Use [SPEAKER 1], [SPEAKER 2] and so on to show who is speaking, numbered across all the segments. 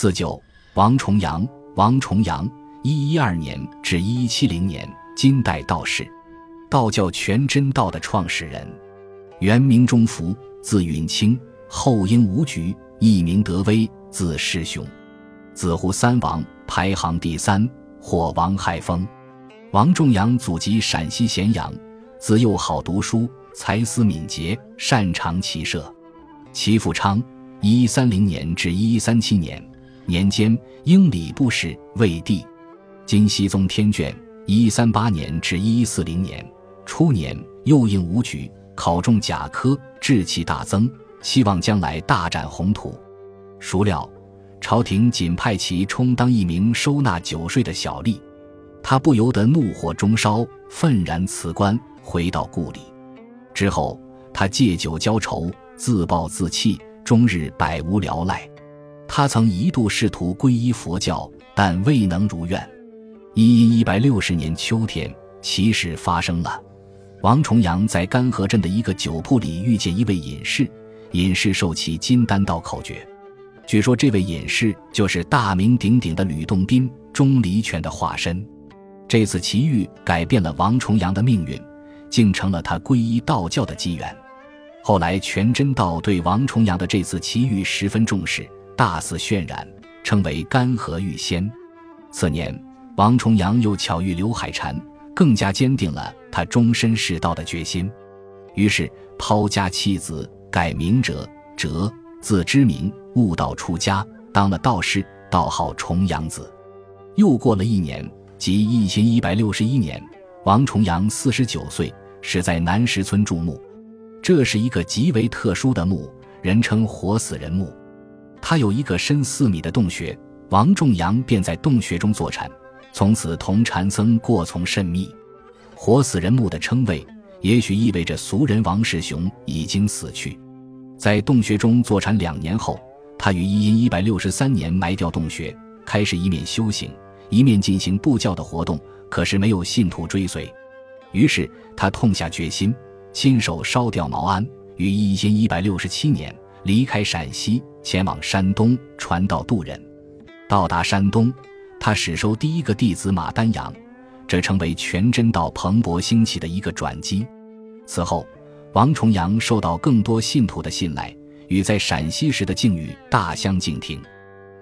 [SPEAKER 1] 自九，王重阳，王重阳，一一二年至一一七零年，金代道士，道教全真道的创始人。原名中福，字允清，后因吴举，艺名德威，字师雄，子胡三王，排行第三，或王亥丰。王重阳祖籍陕西咸阳，自幼好读书，才思敏捷，擅长骑射。其父昌（一一三零年至一一三七年）年间，应礼部侍卫帝。金熙宗天眷（一一三八年至一一四零年）初年，又应武举，考中甲科，志气大增，希望将来大展宏图。孰料，朝廷仅派其充当一名收纳酒税的小吏。他不由得怒火中烧，愤然辞官，回到故里。之后，他借酒浇愁，自暴自弃，终日百无聊赖。他曾一度试图皈依佛教，但未能如愿。一一一百六十年秋天，奇事发生了。王重阳在干河镇的一个酒铺里遇见一位隐士，隐士授其金丹道口诀。据说，这位隐士就是大名鼎鼎的吕洞宾，钟离权的化身。这次奇遇改变了王重阳的命运，竟成了他皈依道教的机缘。后来，全真道对王重阳的这次奇遇十分重视，大肆渲染，称为“干涸玉仙”。次年，王重阳又巧遇刘海禅，更加坚定了他终身仕道的决心。于是，抛家弃子，改名哲，哲字之名，悟道出家，当了道士，道号重阳子。又过了一年。即一千一百六十一年，王重阳四十九岁，是在南石村筑墓。这是一个极为特殊的墓，人称“活死人墓”。他有一个深四米的洞穴，王仲阳便在洞穴中坐禅，从此同禅僧过从甚密。活死人墓的称谓，也许意味着俗人王世雄已经死去。在洞穴中坐禅两年后，他于一因一百六十三年埋掉洞穴，开始一面修行。一面进行布教的活动，可是没有信徒追随，于是他痛下决心，亲手烧掉毛庵，于一千一百六十七年离开陕西，前往山东传道度人。到达山东，他始收第一个弟子马丹阳，这成为全真道蓬勃兴起的一个转机。此后，王重阳受到更多信徒的信赖，与在陕西时的境遇大相径庭。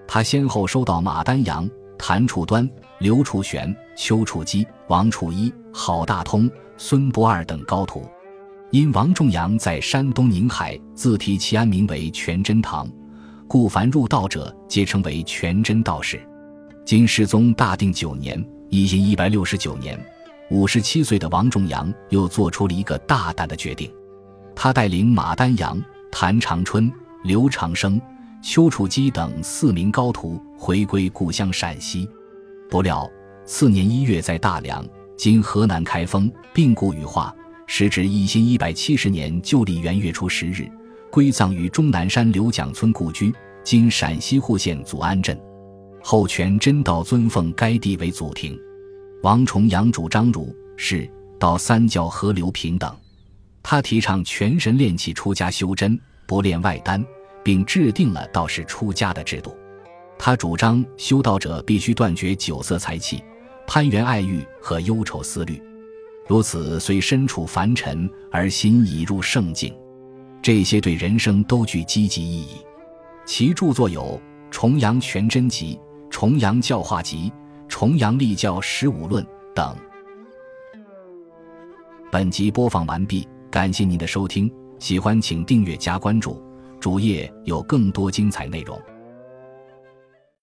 [SPEAKER 1] 他先后收到马丹阳。谭处端、刘处玄、丘处机、王处一、郝大通、孙不二等高徒，因王重阳在山东宁海自题其安名为全真堂，故凡入道者皆称为全真道士。金世宗大定九年（一一百六十九年），五十七岁的王重阳又做出了一个大胆的决定，他带领马丹阳、谭长春、刘长生。丘处机等四名高徒回归故乡陕西，不料次年一月在大梁（今河南开封）病故羽化，时值一新一百七十年旧历元月初十日，归葬于终南山刘蒋村故居（今陕西户县祖安镇）。后全真道尊奉该地为祖庭。王重阳主张儒释道三教合流平等，他提倡全神炼气出家修真，不练外丹。并制定了道士出家的制度。他主张修道者必须断绝酒色财气、攀缘爱欲和忧愁思虑，如此虽身处凡尘，而心已入圣境。这些对人生都具积极意义。其著作有《重阳全真集》《重阳教化集》《重阳立教十五论》等。本集播放完毕，感谢您的收听，喜欢请订阅加关注。主页有更多精彩内容。